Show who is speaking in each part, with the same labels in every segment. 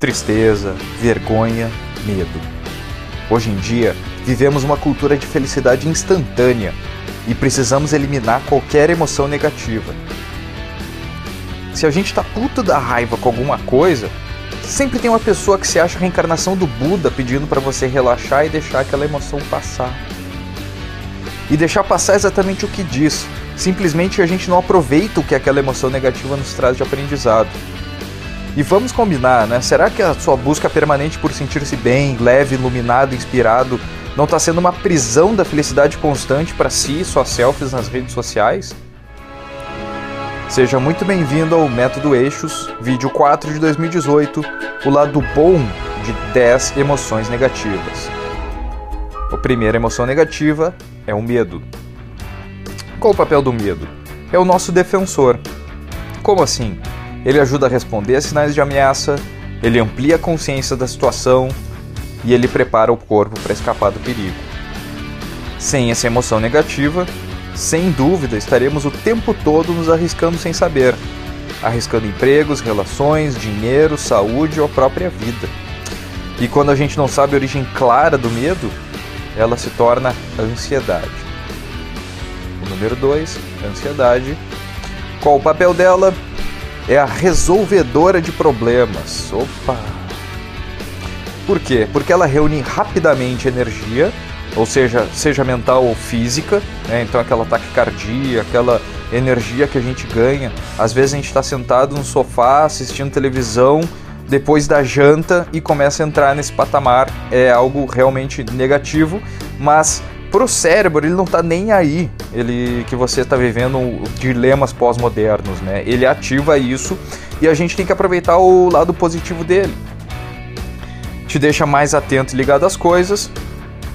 Speaker 1: tristeza, vergonha, medo. Hoje em dia, vivemos uma cultura de felicidade instantânea e precisamos eliminar qualquer emoção negativa. Se a gente tá puto da raiva com alguma coisa, sempre tem uma pessoa que se acha a reencarnação do Buda pedindo para você relaxar e deixar aquela emoção passar. E deixar passar exatamente o que diz. Simplesmente a gente não aproveita o que aquela emoção negativa nos traz de aprendizado. E vamos combinar, né? Será que a sua busca permanente por sentir-se bem, leve, iluminado, inspirado, não está sendo uma prisão da felicidade constante para si e suas selfies nas redes sociais? Seja muito bem-vindo ao Método Eixos, vídeo 4 de 2018, o lado bom de 10 emoções negativas. A primeira emoção negativa é o medo. Qual o papel do medo? É o nosso defensor. Como assim? Ele ajuda a responder a sinais de ameaça, ele amplia a consciência da situação e ele prepara o corpo para escapar do perigo. Sem essa emoção negativa, sem dúvida estaremos o tempo todo nos arriscando sem saber, arriscando empregos, relações, dinheiro, saúde ou a própria vida. E quando a gente não sabe a origem clara do medo, ela se torna ansiedade. O número 2, ansiedade. Qual o papel dela? É a resolvedora de problemas. Opa! Por quê? Porque ela reúne rapidamente energia, ou seja, seja mental ou física, né? então aquela taquicardia, aquela energia que a gente ganha. Às vezes a gente está sentado no sofá assistindo televisão depois da janta e começa a entrar nesse patamar. É algo realmente negativo, mas pro cérebro ele não tá nem aí ele que você está vivendo dilemas pós-modernos né? Ele ativa isso e a gente tem que aproveitar o lado positivo dele. Te deixa mais atento e ligado às coisas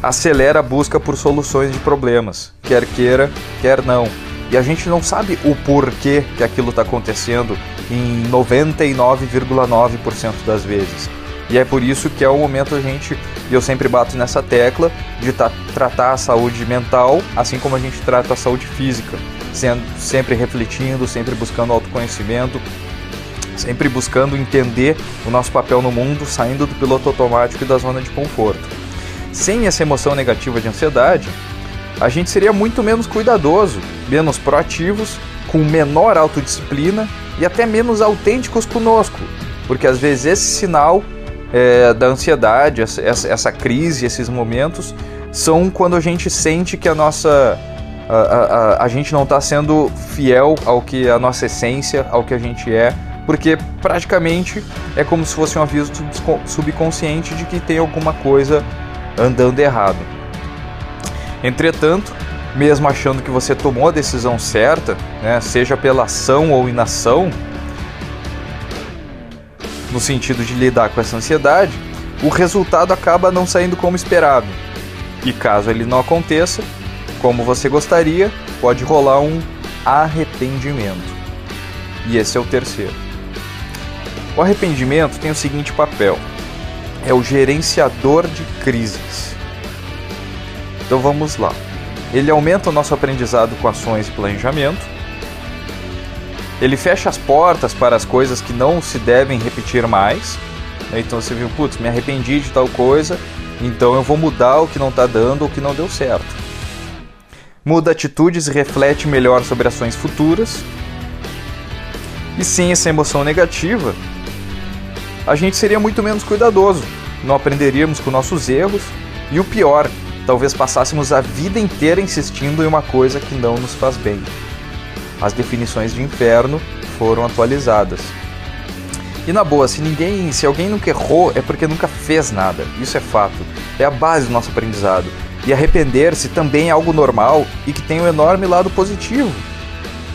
Speaker 1: acelera a busca por soluções de problemas quer queira quer não. E a gente não sabe o porquê que aquilo está acontecendo em 99,9% das vezes e é por isso que é o momento a gente, e eu sempre bato nessa tecla, de tra tratar a saúde mental assim como a gente trata a saúde física, sendo, sempre refletindo, sempre buscando autoconhecimento, sempre buscando entender o nosso papel no mundo, saindo do piloto automático e da zona de conforto. Sem essa emoção negativa de ansiedade, a gente seria muito menos cuidadoso, menos proativos, com menor autodisciplina e até menos autênticos conosco, porque às vezes esse sinal é, da ansiedade, essa, essa, crise, esses momentos, são quando a gente sente que a nossa. A, a, a gente não está sendo fiel ao que a nossa essência, ao que a gente é, porque praticamente é como se fosse um aviso subconsciente de que tem alguma coisa andando errado. Entretanto, mesmo achando que você tomou a decisão certa, né, seja pela ação ou inação, no sentido de lidar com essa ansiedade, o resultado acaba não saindo como esperado. E caso ele não aconteça, como você gostaria, pode rolar um arrependimento. E esse é o terceiro. O arrependimento tem o seguinte papel: é o gerenciador de crises. Então vamos lá. Ele aumenta o nosso aprendizado com ações e planejamento, ele fecha as portas para as coisas que não se devem repetir mais. Né? Então você viu, putz, me arrependi de tal coisa, então eu vou mudar o que não está dando, o que não deu certo. Muda atitudes e reflete melhor sobre ações futuras. E sem essa emoção negativa, a gente seria muito menos cuidadoso, não aprenderíamos com nossos erros e o pior, talvez passássemos a vida inteira insistindo em uma coisa que não nos faz bem as definições de inferno foram atualizadas. E na boa, se ninguém, se alguém nunca errou, é porque nunca fez nada. Isso é fato. É a base do nosso aprendizado. E arrepender-se também é algo normal e que tem um enorme lado positivo.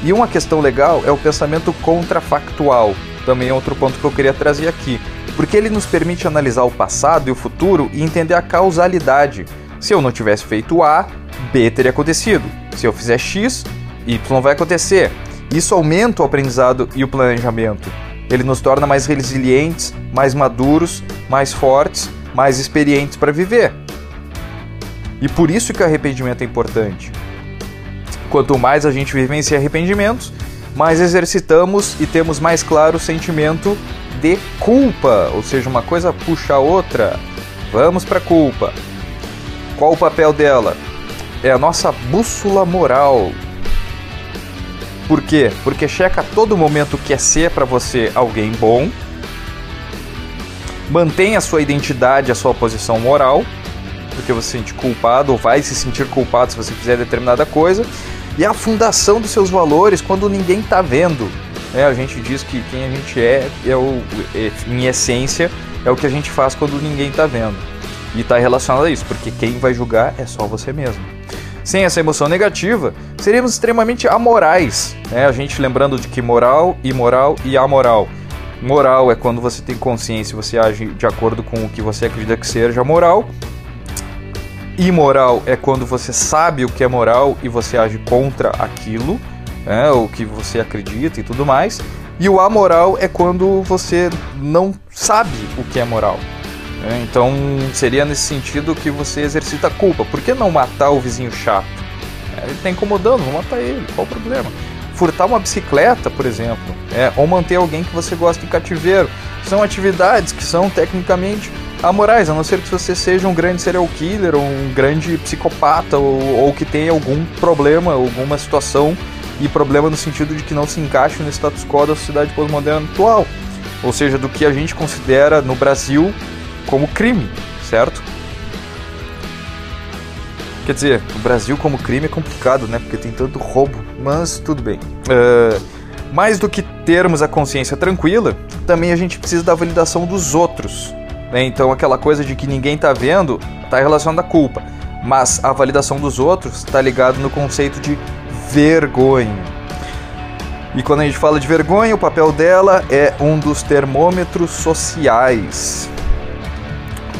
Speaker 1: E uma questão legal é o pensamento contrafactual. Também é outro ponto que eu queria trazer aqui, porque ele nos permite analisar o passado e o futuro e entender a causalidade. Se eu não tivesse feito A, B teria acontecido. Se eu fizer X, Y vai acontecer. Isso aumenta o aprendizado e o planejamento. Ele nos torna mais resilientes, mais maduros, mais fortes, mais experientes para viver. E por isso que o arrependimento é importante. Quanto mais a gente vivencia arrependimentos, mais exercitamos e temos mais claro o sentimento de culpa, ou seja, uma coisa puxa a outra. Vamos para culpa. Qual o papel dela? É a nossa bússola moral. Por quê? Porque checa a todo momento que é ser para você alguém bom, mantém a sua identidade, a sua posição moral, porque você se sente culpado ou vai se sentir culpado se você fizer determinada coisa, e a fundação dos seus valores quando ninguém está vendo. É, a gente diz que quem a gente é, é o, é, em essência, é o que a gente faz quando ninguém está vendo. E está relacionado a isso, porque quem vai julgar é só você mesmo. Sem essa emoção negativa, seríamos extremamente amorais. Né? A gente lembrando de que moral, imoral e amoral. Moral é quando você tem consciência e você age de acordo com o que você acredita que seja moral. Imoral é quando você sabe o que é moral e você age contra aquilo, né? o que você acredita e tudo mais. E o amoral é quando você não sabe o que é moral. Né? Então seria nesse sentido que você exercita a culpa. Por que não matar o vizinho chato? É, ele está incomodando, vou matar ele, qual o problema? Furtar uma bicicleta, por exemplo, é, ou manter alguém que você gosta em cativeiro. São atividades que são tecnicamente amorais, a não ser que você seja um grande serial killer, ou um grande psicopata, ou, ou que tenha algum problema, alguma situação, e problema no sentido de que não se encaixe no status quo da sociedade pós-moderna atual. Ou seja, do que a gente considera no Brasil como crime, certo? Quer dizer, o Brasil como crime é complicado, né? Porque tem tanto roubo, mas tudo bem. Uh, mais do que termos a consciência tranquila, também a gente precisa da validação dos outros. Né? Então, aquela coisa de que ninguém está vendo está relacionada à culpa, mas a validação dos outros está ligado no conceito de vergonha. E quando a gente fala de vergonha, o papel dela é um dos termômetros sociais.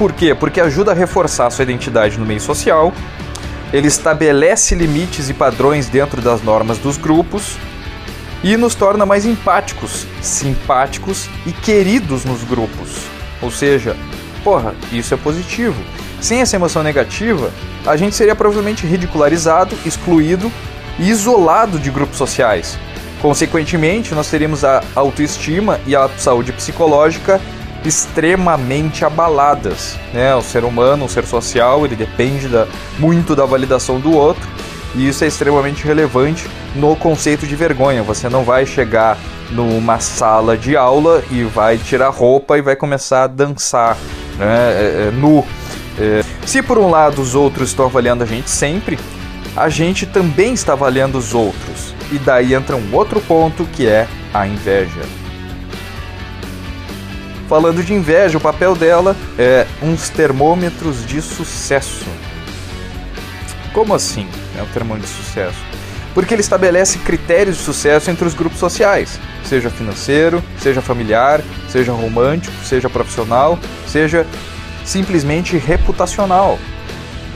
Speaker 1: Por quê? Porque ajuda a reforçar a sua identidade no meio social, ele estabelece limites e padrões dentro das normas dos grupos e nos torna mais empáticos, simpáticos e queridos nos grupos. Ou seja, porra, isso é positivo. Sem essa emoção negativa, a gente seria provavelmente ridicularizado, excluído e isolado de grupos sociais. Consequentemente, nós teríamos a autoestima e a saúde psicológica extremamente abaladas. Né? O ser humano, o ser social, ele depende da, muito da validação do outro e isso é extremamente relevante no conceito de vergonha. Você não vai chegar numa sala de aula e vai tirar roupa e vai começar a dançar né? é, é, nu. É, se por um lado os outros estão avaliando a gente sempre, a gente também está avaliando os outros. E daí entra um outro ponto que é a inveja. Falando de inveja, o papel dela é uns termômetros de sucesso. Como assim é um termômetro de sucesso? Porque ele estabelece critérios de sucesso entre os grupos sociais, seja financeiro, seja familiar, seja romântico, seja profissional, seja simplesmente reputacional.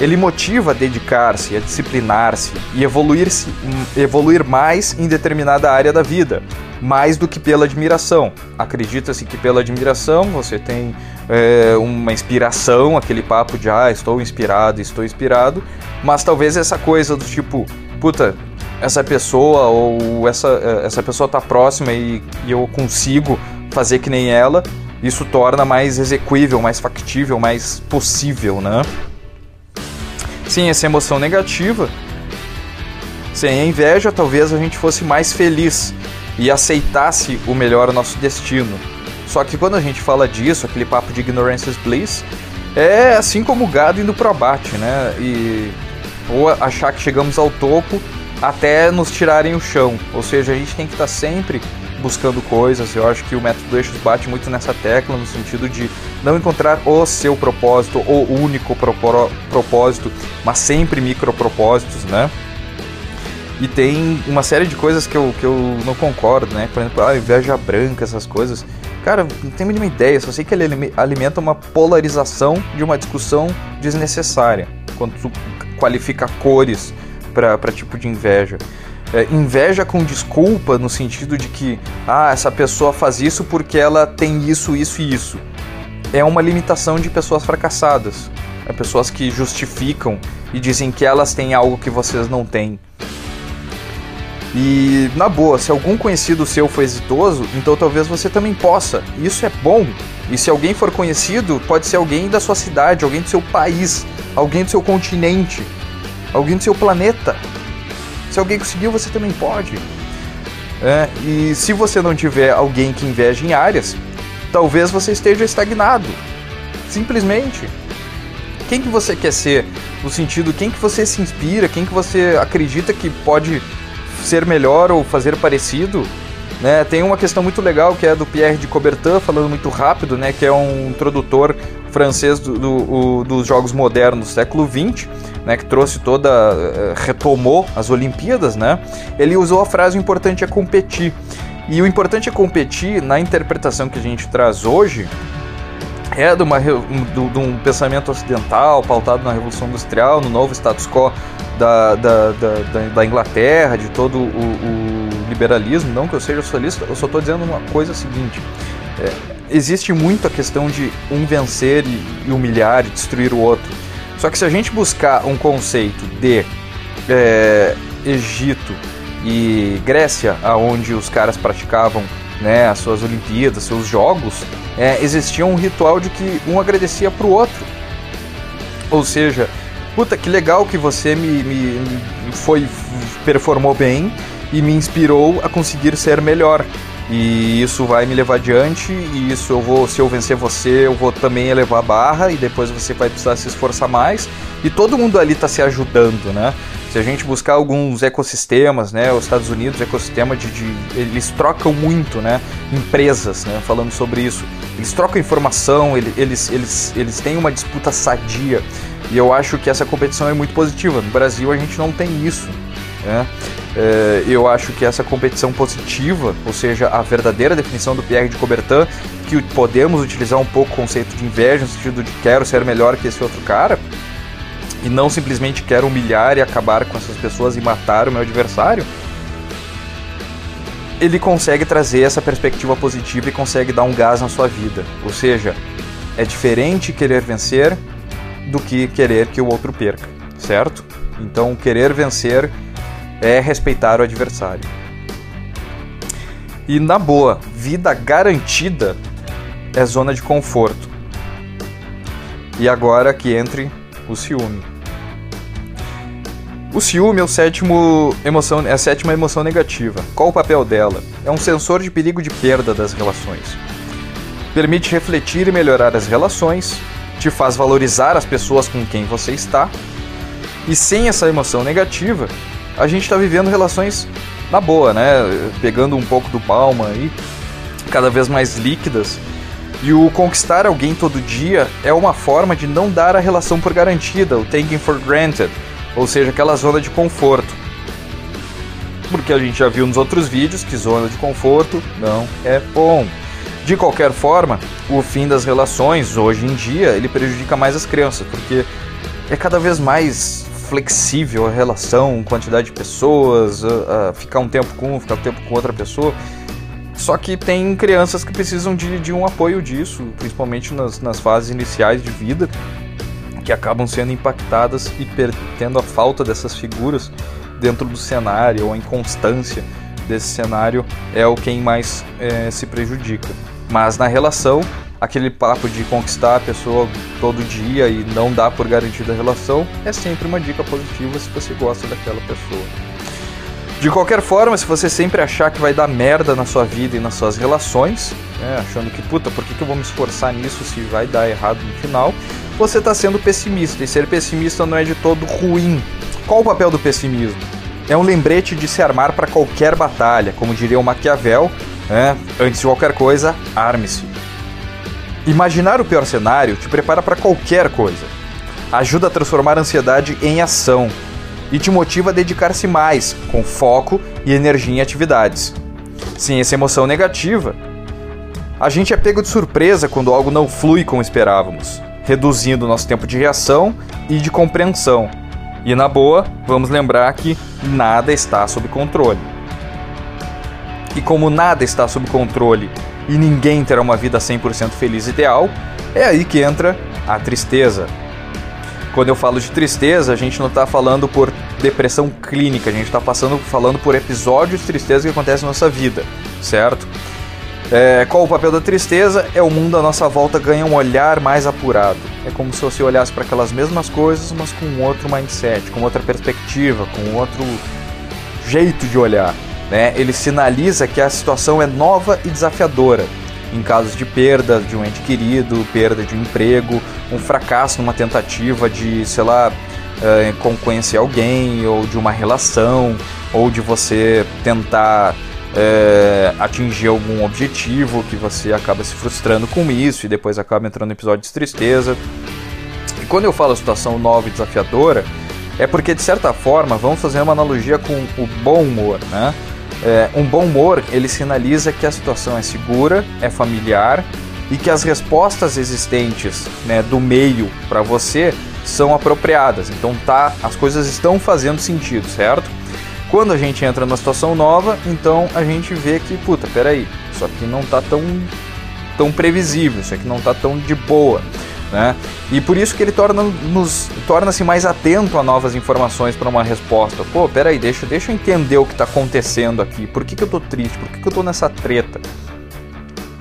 Speaker 1: Ele motiva a dedicar-se, a disciplinar-se e evoluir, -se, evoluir mais em determinada área da vida, mais do que pela admiração. Acredita-se que pela admiração você tem é, uma inspiração, aquele papo de ah, estou inspirado, estou inspirado, mas talvez essa coisa do tipo, puta, essa pessoa ou essa, é, essa pessoa tá próxima e, e eu consigo fazer que nem ela, isso torna mais execuível, mais factível, mais possível, né? Sem essa emoção negativa, sem a inveja, talvez a gente fosse mais feliz e aceitasse o melhor o nosso destino. Só que quando a gente fala disso, aquele papo de ignorance is bliss, é assim como o gado indo pro abate, né? E ou achar que chegamos ao topo até nos tirarem o chão. Ou seja, a gente tem que estar sempre buscando coisas. Eu acho que o método Eixos bate muito nessa tecla, no sentido de não encontrar o seu propósito, o único propósito, mas sempre micropropósitos, né? E tem uma série de coisas que eu, que eu não concordo, né? Por exemplo, a inveja branca, essas coisas. Cara, não tenho a mínima ideia, só sei que ele alimenta uma polarização de uma discussão desnecessária. Quando tu qualifica cores para tipo de inveja. É, inveja com desculpa no sentido de que, ah, essa pessoa faz isso porque ela tem isso, isso e isso. É uma limitação de pessoas fracassadas. É pessoas que justificam e dizem que elas têm algo que vocês não têm. E na boa, se algum conhecido seu foi exitoso, então talvez você também possa. Isso é bom. E se alguém for conhecido, pode ser alguém da sua cidade, alguém do seu país, alguém do seu continente, alguém do seu planeta. Se alguém conseguiu, você também pode. É, e se você não tiver alguém que inveje em áreas, talvez você esteja estagnado. Simplesmente. Quem que você quer ser? No sentido, quem que você se inspira? Quem que você acredita que pode ser melhor ou fazer parecido? Né, tem uma questão muito legal que é do Pierre de Coubertin, falando muito rápido, né, que é um introdutor francês do, do, dos jogos modernos do século XX, né, que trouxe toda, eh, retomou as Olimpíadas, né, ele usou a frase o importante é competir. E o importante é competir, na interpretação que a gente traz hoje, é de, uma, de, um pensamento ocidental pautado na Revolução Industrial, no novo status quo da, da, da, da Inglaterra, de todo o, o, liberalismo. Não que eu seja socialista, eu só estou dizendo uma coisa seguinte. É, existe muito a questão de um vencer e, humilhar e destruir o outro. Só que se a gente buscar um conceito de é, Egito e Grécia, aonde os caras praticavam né, as suas Olimpíadas, seus jogos, é, existia um ritual de que um agradecia para o outro. Ou seja, puta que legal que você me, me, me foi performou bem e me inspirou a conseguir ser melhor. E isso vai me levar adiante, e isso eu vou, se eu vencer você, eu vou também elevar a barra, e depois você vai precisar se esforçar mais. E todo mundo ali está se ajudando, né? Se a gente buscar alguns ecossistemas, né? Os Estados Unidos, ecossistema de, de eles trocam muito, né? Empresas, né? Falando sobre isso. Eles trocam informação, eles, eles, eles têm uma disputa sadia. E eu acho que essa competição é muito positiva. No Brasil a gente não tem isso. Né? É, eu acho que essa competição positiva, ou seja, a verdadeira definição do Pierre de Coubertin, que podemos utilizar um pouco o conceito de inveja, no sentido de quero ser melhor que esse outro cara, e não simplesmente quero humilhar e acabar com essas pessoas e matar o meu adversário, ele consegue trazer essa perspectiva positiva e consegue dar um gás na sua vida. Ou seja, é diferente querer vencer do que querer que o outro perca, certo? Então, querer vencer é respeitar o adversário. E na boa, vida garantida é zona de conforto. E agora que entre o ciúme. O ciúme é, o sétimo emoção, é a sétima emoção negativa. Qual o papel dela? É um sensor de perigo de perda das relações. Permite refletir e melhorar as relações, te faz valorizar as pessoas com quem você está. E sem essa emoção negativa, a gente está vivendo relações na boa, né? Pegando um pouco do palma aí, cada vez mais líquidas. E o conquistar alguém todo dia é uma forma de não dar a relação por garantida, o taking for granted, ou seja, aquela zona de conforto. Porque a gente já viu nos outros vídeos que zona de conforto não é bom. De qualquer forma, o fim das relações, hoje em dia, ele prejudica mais as crianças, porque é cada vez mais flexível a relação, quantidade de pessoas, ficar um tempo com um, ficar um tempo com outra pessoa. Só que tem crianças que precisam de, de um apoio disso, principalmente nas, nas fases iniciais de vida, que acabam sendo impactadas e tendo a falta dessas figuras dentro do cenário, ou a inconstância desse cenário é o quem mais é, se prejudica. Mas na relação, aquele papo de conquistar a pessoa todo dia e não dar por garantida a relação é sempre uma dica positiva se você gosta daquela pessoa. De qualquer forma, se você sempre achar que vai dar merda na sua vida e nas suas relações, né, achando que, puta, por que, que eu vou me esforçar nisso se vai dar errado no final, você está sendo pessimista. E ser pessimista não é de todo ruim. Qual o papel do pessimismo? É um lembrete de se armar para qualquer batalha, como diria o Maquiavel, né? antes de qualquer coisa, arme-se. Imaginar o pior cenário te prepara para qualquer coisa. Ajuda a transformar a ansiedade em ação e te motiva a dedicar-se mais, com foco e energia em atividades. Sem essa emoção negativa, a gente é pego de surpresa quando algo não flui como esperávamos, reduzindo nosso tempo de reação e de compreensão. E na boa, vamos lembrar que nada está sob controle. E como nada está sob controle e ninguém terá uma vida 100% feliz ideal, é aí que entra a tristeza. Quando eu falo de tristeza, a gente não está falando por depressão clínica, a gente está passando, falando por episódios de tristeza que acontecem na nossa vida, certo? É, qual o papel da tristeza? É o mundo à nossa volta ganha um olhar mais apurado. É como se você olhasse para aquelas mesmas coisas, mas com outro mindset, com outra perspectiva, com outro jeito de olhar. Né? Ele sinaliza que a situação é nova e desafiadora. Em casos de perda de um ente querido, perda de um emprego, um fracasso numa tentativa de, sei lá, uh, conhecer alguém, ou de uma relação, ou de você tentar é, atingir algum objetivo que você acaba se frustrando com isso e depois acaba entrando em episódio de tristeza. E quando eu falo situação nova e desafiadora, é porque de certa forma vamos fazer uma analogia com o bom humor, né? É, um bom humor ele sinaliza que a situação é segura, é familiar e que as respostas existentes né, do meio para você são apropriadas. Então tá, as coisas estão fazendo sentido, certo? Quando a gente entra numa situação nova, então a gente vê que, puta, peraí, isso aqui não tá tão, tão previsível, isso aqui não tá tão de boa. Né? E por isso que ele torna torna-se mais atento a novas informações para uma resposta. Pô, peraí, deixa, deixa eu entender o que está acontecendo aqui. Por que, que eu tô triste? Por que, que eu tô nessa treta?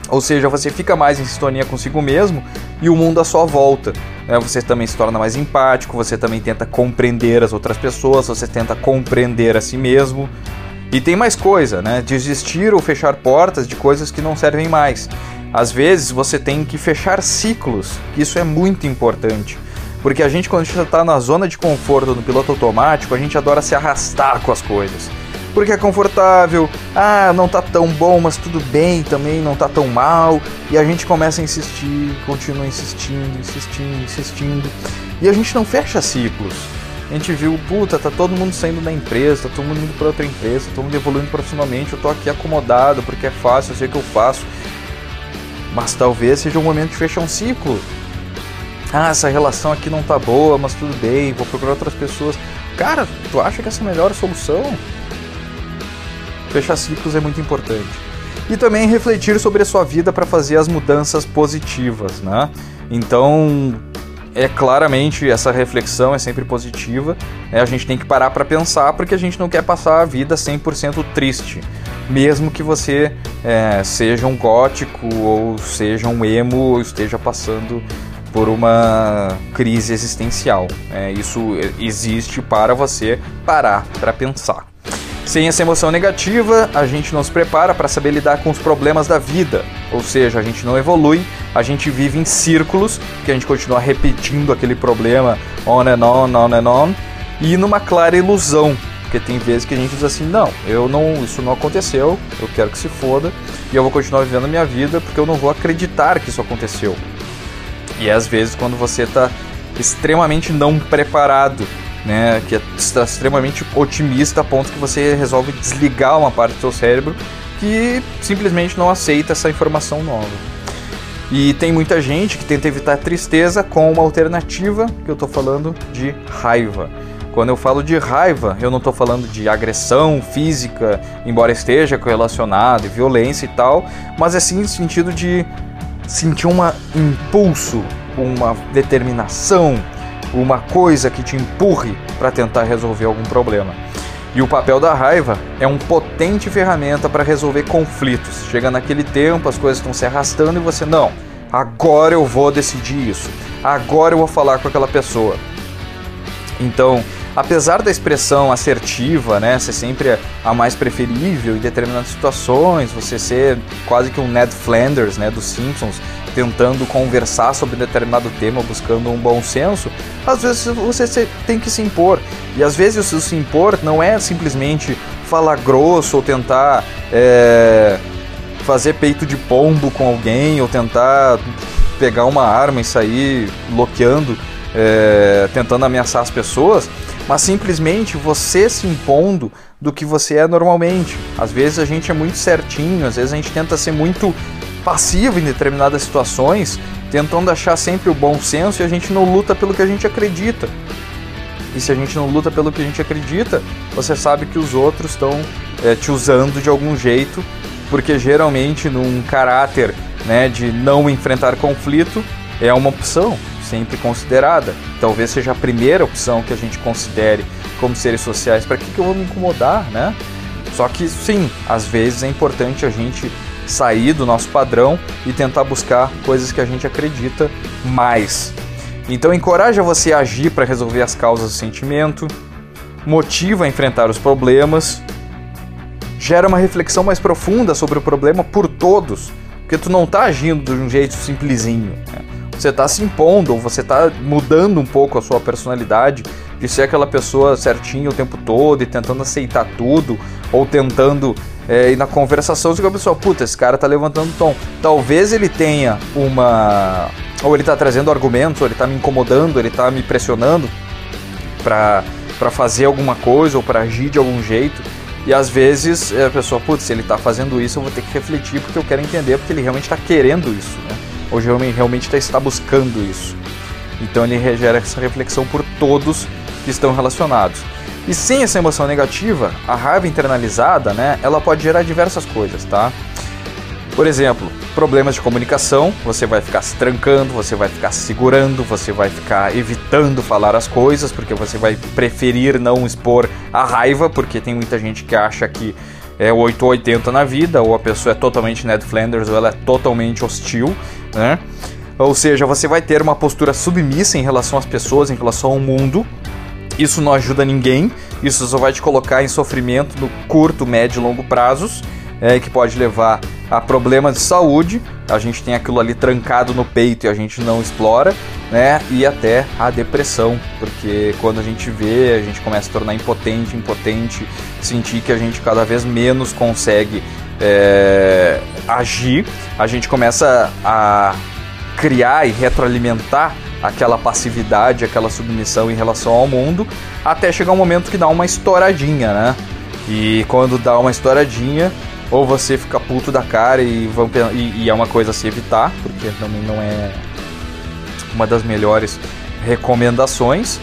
Speaker 1: Ou seja, você fica mais em sintonia consigo mesmo e o mundo à sua volta. Né? Você também se torna mais empático, você também tenta compreender as outras pessoas, você tenta compreender a si mesmo. E tem mais coisa, né? Desistir ou fechar portas de coisas que não servem mais. Às vezes você tem que fechar ciclos, isso é muito importante. Porque a gente, quando está na zona de conforto no piloto automático, a gente adora se arrastar com as coisas porque é confortável. Ah, não tá tão bom, mas tudo bem também, não tá tão mal. E a gente começa a insistir, continua insistindo, insistindo, insistindo. E a gente não fecha ciclos. A gente viu, puta, tá todo mundo saindo da empresa, tá todo mundo indo para outra empresa, tá todo mundo evoluindo profissionalmente, eu tô aqui acomodado porque é fácil, eu sei o que eu faço. Mas talvez seja o momento de fechar um ciclo. Ah, essa relação aqui não tá boa, mas tudo bem, vou procurar outras pessoas. Cara, tu acha que essa é a melhor solução? Fechar ciclos é muito importante. E também refletir sobre a sua vida para fazer as mudanças positivas, né? Então, é claramente essa reflexão é sempre positiva. Né? A gente tem que parar para pensar porque a gente não quer passar a vida 100% triste. Mesmo que você é, seja um gótico ou seja um emo ou esteja passando por uma crise existencial. É, isso existe para você parar para pensar. Sem essa emoção negativa, a gente não se prepara para saber lidar com os problemas da vida, ou seja, a gente não evolui, a gente vive em círculos, que a gente continua repetindo aquele problema on and on, on and on, e numa clara ilusão, porque tem vezes que a gente diz assim, não, eu não, isso não aconteceu, eu quero que se foda, e eu vou continuar vivendo a minha vida porque eu não vou acreditar que isso aconteceu. E é às vezes quando você está extremamente não preparado né, que está extremamente otimista a ponto que você resolve desligar uma parte do seu cérebro que simplesmente não aceita essa informação nova. E tem muita gente que tenta evitar tristeza com uma alternativa que eu estou falando de raiva. Quando eu falo de raiva, eu não estou falando de agressão física, embora esteja correlacionado, violência e tal, mas é sim no sentido de sentir um impulso, uma determinação, uma coisa que te empurre para tentar resolver algum problema. E o papel da raiva é um potente ferramenta para resolver conflitos. Chega naquele tempo, as coisas estão se arrastando e você, não, agora eu vou decidir isso, agora eu vou falar com aquela pessoa. Então, apesar da expressão assertiva, né, ser sempre a mais preferível em determinadas situações, você ser quase que um Ned Flanders, né, dos Simpsons, tentando conversar sobre determinado tema, buscando um bom senso, às vezes você tem que se impor. E às vezes o se impor não é simplesmente falar grosso ou tentar é, fazer peito de pombo com alguém ou tentar pegar uma arma e sair bloqueando, é, tentando ameaçar as pessoas, mas simplesmente você se impondo do que você é normalmente. Às vezes a gente é muito certinho, às vezes a gente tenta ser muito passivo em determinadas situações, tentando achar sempre o bom senso e a gente não luta pelo que a gente acredita. E se a gente não luta pelo que a gente acredita, você sabe que os outros estão é, te usando de algum jeito, porque geralmente num caráter né, de não enfrentar conflito é uma opção. Sempre considerada. Talvez seja a primeira opção que a gente considere como seres sociais. Para que, que eu vou me incomodar, né? Só que sim, às vezes é importante a gente sair do nosso padrão e tentar buscar coisas que a gente acredita mais. Então encoraja você a agir para resolver as causas do sentimento, motiva a enfrentar os problemas, gera uma reflexão mais profunda sobre o problema por todos, porque tu não está agindo de um jeito simplesinho. Você está se impondo, ou você está mudando um pouco a sua personalidade de ser aquela pessoa certinha o tempo todo e tentando aceitar tudo, ou tentando é, ir na conversação com a pessoa, puta, esse cara tá levantando tom. Talvez ele tenha uma. Ou ele tá trazendo argumentos, ou ele tá me incomodando, ele tá me pressionando para fazer alguma coisa ou para agir de algum jeito. E às vezes é, a pessoa, putz, se ele tá fazendo isso, eu vou ter que refletir porque eu quero entender porque ele realmente está querendo isso, né? Ou realmente tá, está buscando isso. Então ele gera essa reflexão por todos que estão relacionados. E sem essa emoção negativa, a raiva internalizada, né, ela pode gerar diversas coisas, tá? Por exemplo, problemas de comunicação, você vai ficar se trancando, você vai ficar se segurando, você vai ficar evitando falar as coisas, porque você vai preferir não expor a raiva, porque tem muita gente que acha que é 880 na vida, ou a pessoa é totalmente Ned Flanders, ou ela é totalmente hostil, né? Ou seja, você vai ter uma postura submissa em relação às pessoas, em relação ao mundo, isso não ajuda ninguém, isso só vai te colocar em sofrimento no curto, médio e longo prazos, é, que pode levar a problemas de saúde. A gente tem aquilo ali trancado no peito e a gente não explora, né? E até a depressão, porque quando a gente vê, a gente começa a tornar impotente, impotente, sentir que a gente cada vez menos consegue é, agir, a gente começa a criar e retroalimentar aquela passividade, aquela submissão em relação ao mundo, até chegar um momento que dá uma estouradinha, né? E quando dá uma estouradinha, ou você fica puto da cara e, vão, e, e é uma coisa a se evitar, porque também não é uma das melhores recomendações,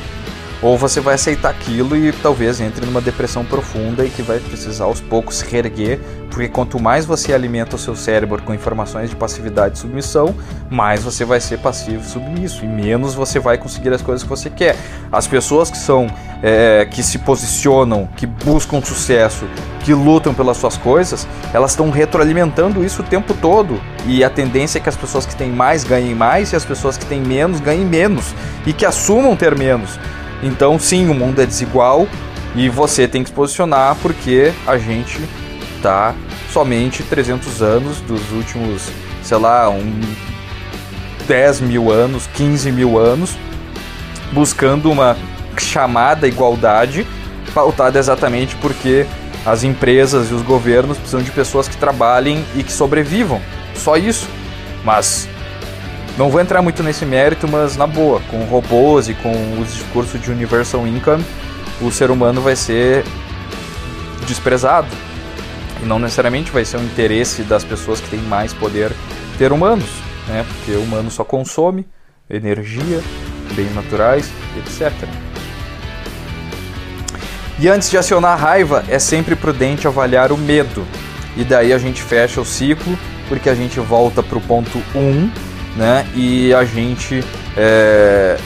Speaker 1: ou você vai aceitar aquilo e talvez entre numa depressão profunda e que vai precisar aos poucos se reerguer, porque quanto mais você alimenta o seu cérebro com informações de passividade e submissão, mais você vai ser passivo e submisso, e menos você vai conseguir as coisas que você quer. As pessoas que são é, que se posicionam, que buscam sucesso, que lutam pelas suas coisas, elas estão retroalimentando isso o tempo todo. E a tendência é que as pessoas que têm mais ganhem mais e as pessoas que têm menos ganhem menos e que assumam ter menos. Então, sim, o mundo é desigual e você tem que se posicionar porque a gente tá somente 300 anos dos últimos, sei lá, um 10 mil anos, 15 mil anos, buscando uma chamada igualdade pautada exatamente porque as empresas e os governos precisam de pessoas que trabalhem e que sobrevivam. Só isso. Mas não vou entrar muito nesse mérito, mas na boa, com robôs e com o discurso de Universal Income, o ser humano vai ser desprezado. E não necessariamente vai ser o interesse das pessoas que têm mais poder ter humanos, né? Porque o humano só consome energia, bens naturais, etc. E antes de acionar a raiva, é sempre prudente avaliar o medo. E daí a gente fecha o ciclo, porque a gente volta para o ponto 1, um, né? E a gente é,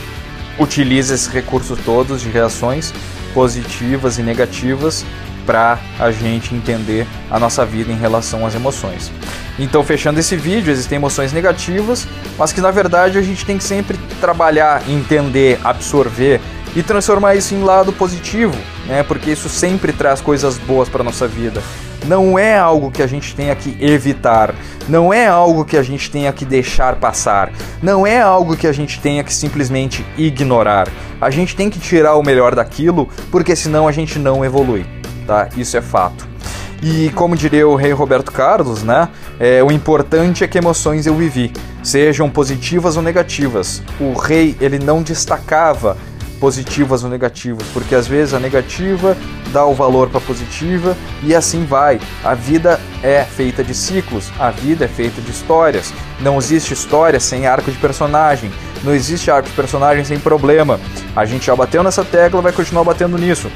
Speaker 1: utiliza esses recursos todos de reações positivas e negativas para a gente entender a nossa vida em relação às emoções. Então, fechando esse vídeo, existem emoções negativas, mas que na verdade a gente tem que sempre trabalhar, entender, absorver e transformar isso em lado positivo, né? Porque isso sempre traz coisas boas para nossa vida não é algo que a gente tenha que evitar, não é algo que a gente tenha que deixar passar, não é algo que a gente tenha que simplesmente ignorar. A gente tem que tirar o melhor daquilo, porque senão a gente não evolui, tá? Isso é fato. E como diria o rei Roberto Carlos, né? É, o importante é que emoções eu vivi, sejam positivas ou negativas. O rei ele não destacava positivas ou negativas, porque às vezes a negativa dá o valor para positiva e assim vai. A vida é feita de ciclos, a vida é feita de histórias. Não existe história sem arco de personagem, não existe arco de personagem sem problema. A gente já bateu nessa tecla, vai continuar batendo nisso.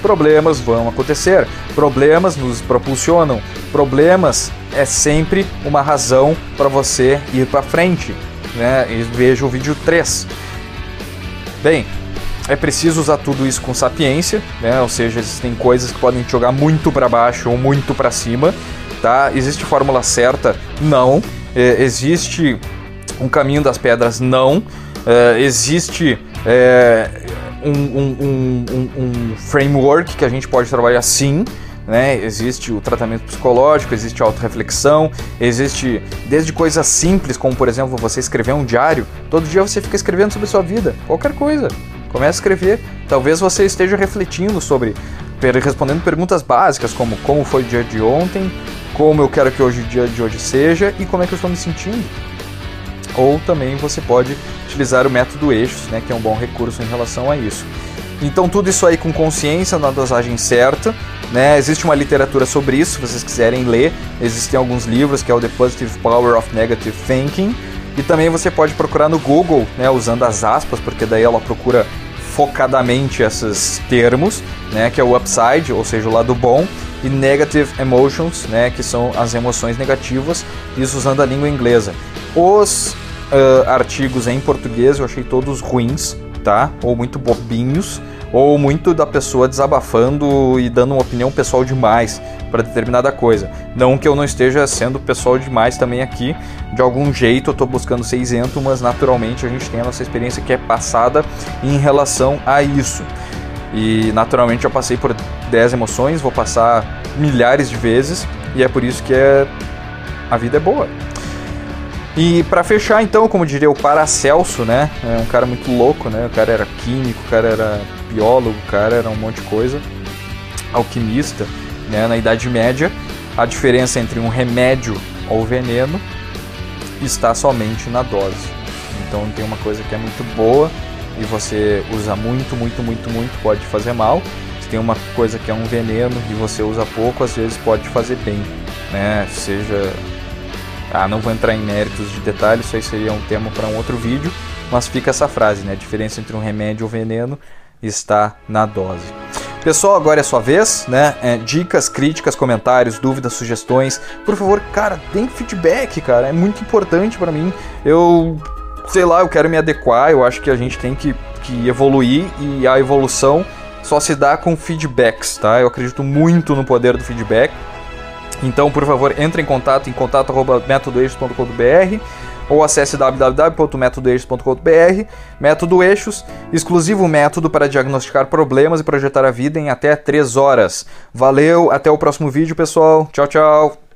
Speaker 1: Problemas vão acontecer, problemas nos propulsionam, problemas é sempre uma razão para você ir para frente. Né? E veja o vídeo 3. Bem, é preciso usar tudo isso com sapiência, né? Ou seja, existem coisas que podem te jogar muito para baixo ou muito para cima, tá? Existe fórmula certa? Não. É, existe um caminho das pedras? Não. É, existe é, um, um, um, um framework que a gente pode trabalhar sim. Né? Existe o tratamento psicológico, existe a autorreflexão, existe desde coisas simples, como por exemplo você escrever um diário. Todo dia você fica escrevendo sobre sua vida, qualquer coisa. Comece a escrever. Talvez você esteja refletindo sobre, respondendo perguntas básicas como como foi o dia de ontem, como eu quero que hoje o dia de hoje seja e como é que eu estou me sentindo. Ou também você pode utilizar o método eixos, né, que é um bom recurso em relação a isso. Então tudo isso aí com consciência, na dosagem certa, né? Existe uma literatura sobre isso, se vocês quiserem ler. Existem alguns livros que é o The Positive Power of Negative Thinking. E também você pode procurar no Google, né, usando as aspas, porque daí ela procura focadamente esses termos, né, que é o upside, ou seja, o lado bom, e negative emotions, né, que são as emoções negativas, isso usando a língua inglesa. Os uh, artigos em português eu achei todos ruins, tá? Ou muito bobinhos, ou muito da pessoa desabafando e dando uma opinião pessoal demais para determinada coisa. Não que eu não esteja sendo pessoal demais também aqui, de algum jeito eu estou buscando ser isento, mas naturalmente a gente tem a nossa experiência que é passada em relação a isso. E naturalmente eu passei por 10 emoções, vou passar milhares de vezes, e é por isso que é... a vida é boa. E para fechar, então, como diria o Paracelso, né? É um cara muito louco, né? O cara era químico, o cara era biólogo, cara era um monte de coisa. Alquimista, né? Na Idade Média, a diferença entre um remédio ou veneno está somente na dose. Então tem uma coisa que é muito boa e você usa muito, muito, muito, muito, pode fazer mal. Se tem uma coisa que é um veneno e você usa pouco, às vezes pode fazer bem, né? Seja ah, não vou entrar em méritos de detalhes, isso aí seria um tema para um outro vídeo, mas fica essa frase, né? A diferença entre um remédio um veneno está na dose. Pessoal, agora é sua vez, né? É, dicas, críticas, comentários, dúvidas, sugestões. Por favor, cara, deem feedback, cara. É muito importante para mim. Eu, sei lá, eu quero me adequar. Eu acho que a gente tem que, que evoluir e a evolução só se dá com feedbacks, tá? Eu acredito muito no poder do feedback. Então, por favor, entre em contato em contato@metodoeixos.com.br ou acesse www.metodoeixos.com.br. Método Eixos, exclusivo método para diagnosticar problemas e projetar a vida em até 3 horas. Valeu, até o próximo vídeo, pessoal. Tchau, tchau.